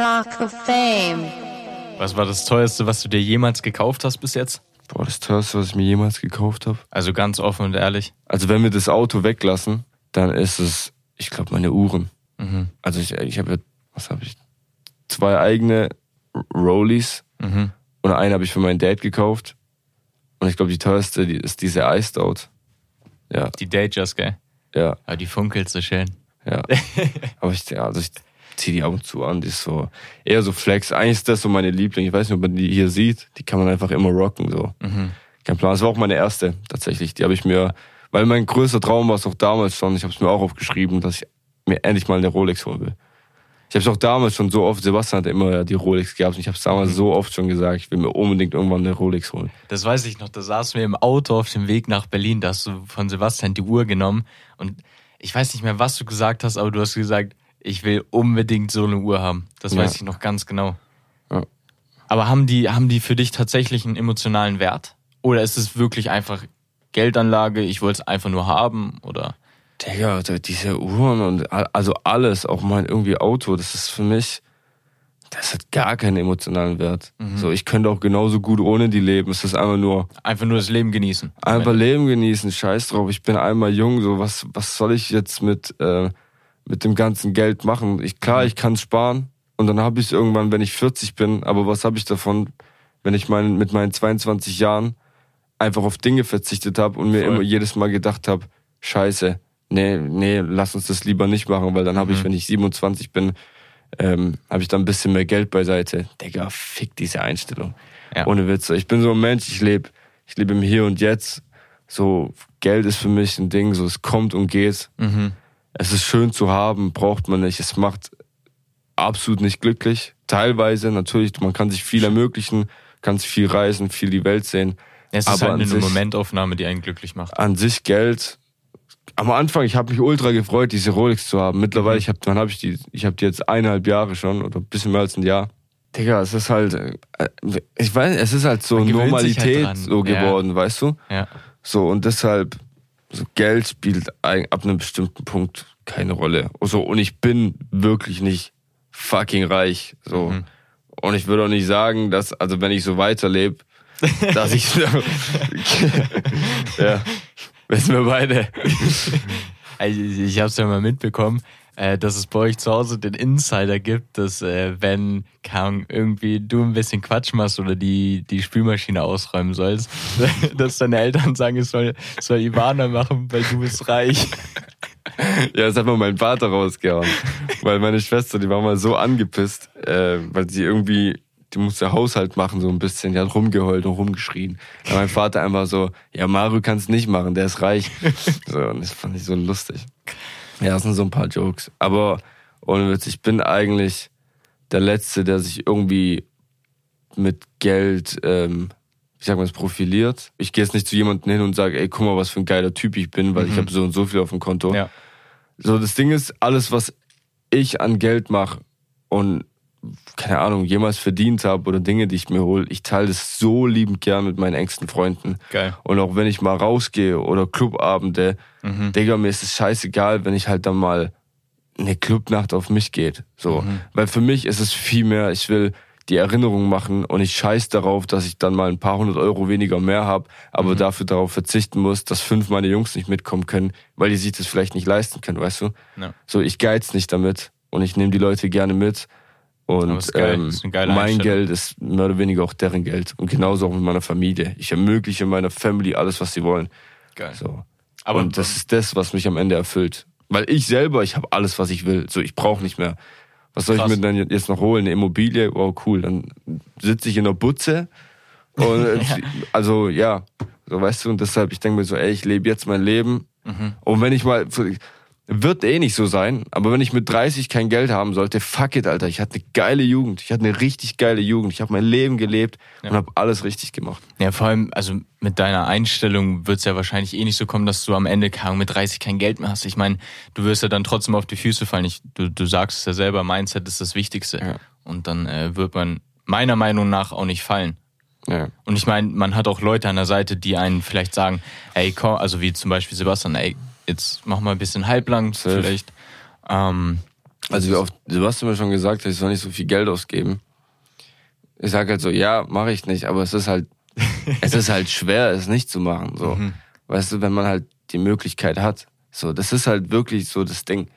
Talk of Fame. Was war das teuerste, was du dir jemals gekauft hast bis jetzt? Boah, das teuerste, was ich mir jemals gekauft habe. Also ganz offen und ehrlich. Also wenn wir das Auto weglassen, dann ist es, ich glaube, meine Uhren. Mhm. Also ich, ich habe, ja- was habe ich? Zwei eigene Rollies Mhm. und eine habe ich für meinen Dad gekauft. Und ich glaube, die teuerste die ist diese Iced Out. Ja, Die Datejust, gell? ja, Aber die funkelt so schön. ja. Aber ich, ja, also ich ziehe die ab und zu an. Die ist so eher so Flex. Eigentlich ist das so meine Liebling. Ich weiß nicht, ob man die hier sieht. Die kann man einfach immer rocken. So. Mhm. Kein Plan. Das war auch meine erste tatsächlich. Die habe ich mir, weil mein größter Traum war es auch damals schon. Ich habe es mir auch aufgeschrieben, dass ich mir endlich mal eine Rolex holen will. Ich habe es auch damals schon so oft. Sebastian hatte immer die Rolex gehabt. Und ich habe es damals so oft schon gesagt. Ich will mir unbedingt irgendwann eine Rolex holen. Das weiß ich noch, da saßen wir im Auto auf dem Weg nach Berlin, da hast du von Sebastian die Uhr genommen und ich weiß nicht mehr, was du gesagt hast, aber du hast gesagt, ich will unbedingt so eine Uhr haben. Das Ja. weiß ich noch ganz genau. Ja. Aber haben die, haben die für dich tatsächlich einen emotionalen Wert? Oder ist es wirklich einfach Geldanlage, ich wollte es einfach nur haben? Oder? Digga, diese Uhren und also alles, auch mein irgendwie Auto, das ist für mich, das hat gar keinen emotionalen Wert. So, ich könnte auch genauso gut ohne die leben. Es ist einfach nur Einfach nur das Leben genießen. einfach Leben genießen, scheiß drauf. Ich bin einmal jung, so was, was soll ich jetzt mit, äh, mit dem ganzen Geld machen? Ich, klar, ich kann sparen und dann habe ich es irgendwann, wenn ich 40 bin, aber was habe ich davon, wenn ich mein, mit meinen 22 Jahren einfach auf Dinge verzichtet habe und mir Voll. immer jedes Mal gedacht habe, scheiße, nee, nee, lass uns das lieber nicht machen, weil dann habe ich, wenn ich 27 bin, ähm, habe ich dann ein bisschen mehr Geld beiseite. Digga, fick diese Einstellung. Ja. Ohne Witze. Ich bin so ein Mensch, ich lebe ich lebe im Hier und Jetzt. So, Geld ist für mich ein Ding, so es kommt und geht. Mhm. Es ist schön zu haben, braucht man nicht. Es macht absolut nicht glücklich. Teilweise, natürlich, man kann sich viel ermöglichen, kann sich viel reisen, viel die Welt sehen. Es ist Aber halt eine sich- Momentaufnahme, die einen glücklich macht. An sich Geld. Am Anfang, ich habe mich ultra gefreut, diese Rolex zu haben. Mittlerweile, ich habe, wann habe ich die? Ich habe die jetzt eineinhalb Jahre schon oder ein bisschen mehr als ein Jahr. Digga, es ist halt, äh, ich weiß, es ist halt so halt Normalität dran. so Ja. geworden, weißt du? Ja. So, und deshalb, so Geld spielt ab einem bestimmten Punkt keine Rolle. So, und ich bin wirklich nicht fucking reich. So. Mhm. Und ich würde auch nicht sagen, dass, also wenn ich so weiterlebe, dass ich. ja. Wissen wir beide. Also ich habe es ja mal mitbekommen, äh, dass es bei euch zu Hause den Insider gibt, dass äh, wenn Ahnung, irgendwie du ein bisschen Quatsch machst oder die, die Spülmaschine ausräumen sollst, dass deine Eltern sagen, es soll, soll Ivana machen, weil du bist reich. Ja, das hat mal mein Vater rausgehauen. Weil meine Schwester, die war mal so angepisst, äh, weil sie irgendwie, die musste Haushalt machen so ein bisschen. Die hat rumgeheult und rumgeschrien. Da mein Vater einfach so, ja, Mario kann es nicht machen, der ist reich. So, und das fand ich so lustig. Ja, das sind so ein paar Jokes. Aber ohne Witz, ich bin eigentlich der Letzte, der sich irgendwie mit Geld, ähm, ich sag mal, es profiliert. Ich gehe jetzt nicht zu jemandem hin und sage, ey, guck mal, was für ein geiler Typ ich bin, weil ich habe so und so viel auf dem Konto. Ja. So, das Ding ist, alles, was ich an Geld mache und keine Ahnung, jemals verdient habe oder Dinge, die ich mir hole, ich teile das so liebend gern mit meinen engsten Freunden. Geil. Und auch wenn ich mal rausgehe oder Clubabende, Digga, mir ist es scheißegal, wenn ich halt dann mal eine Clubnacht auf mich geht. So. Weil für mich ist es viel mehr, ich will die Erinnerung machen und ich scheiß darauf, dass ich dann mal ein paar hundert Euro weniger mehr habe, aber dafür darauf verzichten muss, dass fünf meine Jungs nicht mitkommen können, weil die sich das vielleicht nicht leisten können, weißt du? Ja. So, ich geiz nicht damit und ich nehme die Leute gerne mit. Und ähm, mein. Geld ist mehr oder weniger auch deren Geld. Und genauso auch mit meiner Familie. Ich ermögliche meiner Family alles, was sie wollen. Geil. So. Aber- und das ist das, was mich am Ende erfüllt. Weil ich selber, ich habe alles, was ich will. So, ich brauche nicht mehr. Was soll Krass. ich mir denn jetzt noch holen? Eine Immobilie? Wow, cool. Dann sitze ich in der Butze. Und äh, also ja, so weißt du, und deshalb, ich denke mir so, ey, ich lebe jetzt mein Leben. Mhm. Und wenn ich mal, wird eh nicht so sein, aber wenn ich mit 30 kein Geld haben sollte, fuck it, Alter. Ich hatte eine geile Jugend. Ich hatte eine richtig geile Jugend. Ich habe mein Leben gelebt und habe alles richtig gemacht. Ja, vor allem, also mit deiner Einstellung wird es ja wahrscheinlich eh nicht so kommen, dass du am Ende mit 30 kein Geld mehr hast. Ich meine, du wirst ja dann trotzdem auf die Füße fallen. Ich, du, du sagst es ja selber, Mindset ist das Wichtigste. Ja. Und dann äh, wird man meiner Meinung nach auch nicht fallen. Ja. Und ich meine, man hat auch Leute an der Seite, die einen vielleicht sagen, ey, komm, also wie zum Beispiel Sebastian, ey, jetzt mach mal ein bisschen halblang Safe. vielleicht. Ähm, Also wie oft, du hast mir schon gesagt, ich soll nicht so viel Geld ausgeben. Ich sage halt so, ja, mache ich nicht, aber es ist halt, es ist halt schwer, es nicht zu machen. So, Mhm. weißt du, wenn man halt die Möglichkeit hat. So, das ist halt wirklich so das Ding.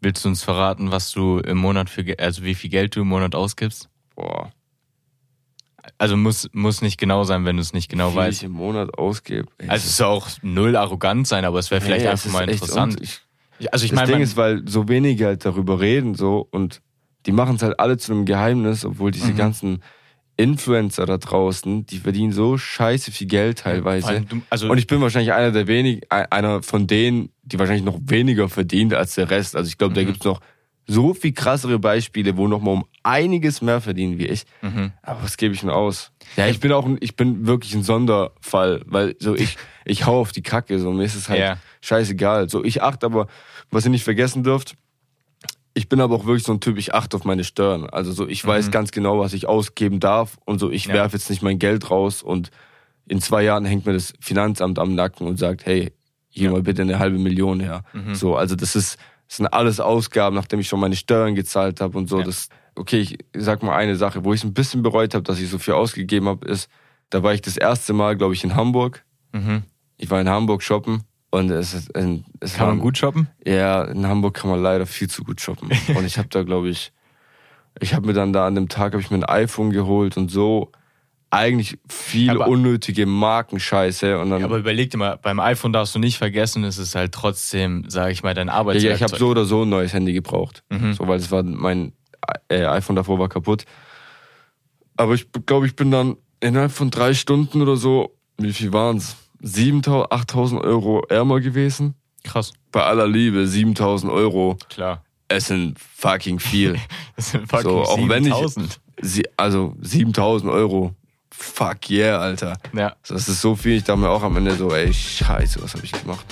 Willst du uns verraten, was du im Monat für, also wie viel Geld du im Monat ausgibst? Boah, Also muss, muss nicht genau sein, wenn du es nicht genau wie viel weißt. ich im Monat ausgebe. Ey, Also es soll auch null arrogant sein, aber es wäre vielleicht es einfach ist mal echt interessant. un- Ich, also ich das meine, Ding ist, weil so wenige halt darüber reden so und die machen es halt alle zu einem Geheimnis, obwohl diese Mhm. ganzen Influencer da draußen, die verdienen so scheiße viel Geld teilweise. du, also Und ich bin wahrscheinlich einer der wenigen, einer von denen, die wahrscheinlich noch weniger verdient als der Rest. Also ich glaube, da Mhm. gibt's noch so viel krassere Beispiele, wo noch mal um einiges mehr verdienen wie ich. Mhm. Aber was gebe ich denn aus? Ja, ich bin auch, ein, ich bin wirklich ein Sonderfall, weil so ich, ich hau auf die Kacke, so mir ist es halt Ja. scheißegal. So ich achte aber, was ihr nicht vergessen dürft, ich bin aber auch wirklich so ein Typ, ich achte auf meine Steuern. Also so, ich weiß ganz genau, was ich ausgeben darf und so, ich Ja. werfe jetzt nicht mein Geld raus und in zwei Jahren hängt mir das Finanzamt am Nacken und sagt, hey, hier mal bitte eine halbe Million her. So, also das ist, das sind alles Ausgaben, nachdem ich schon meine Steuern gezahlt habe und so. Ja. Das, okay, ich sag mal eine Sache, wo ich es ein bisschen bereut habe, dass ich so viel ausgegeben habe, ist, da war ich das erste Mal, glaube ich, in Hamburg. Mhm. Ich war in Hamburg shoppen und es, ist- es kann man gut shoppen? ja, in Hamburg kann man leider viel zu gut shoppen. Und ich habe da, glaube ich, ich habe mir dann da an dem Tag habe ich mir ein iPhone geholt und so eigentlich viel Aber- unnötige Markenscheiße und dann Ja, aber überleg dir mal, beim iPhone darfst du nicht vergessen, es ist halt trotzdem, sage ich mal, dein Arbeitswerkzeug. ja, ich habe so oder so ein neues Handy gebraucht, Mhm. so weil es war mein äh, iPhone davor war kaputt. Aber ich glaube, ich bin dann innerhalb von drei Stunden oder so, wie viel waren's? 7.000, 8.000 Euro ärmer gewesen. Krass, Bei aller Liebe, 7.000 Euro. klar. Es sind fucking viel. Das sind fucking So, auch wenn ich- 7000. Also 7000 Euro. Fuck yeah, Alter. Ja. Das ist so viel. Ich dachte mir auch am Ende so, ey, scheiße, was habe ich gemacht?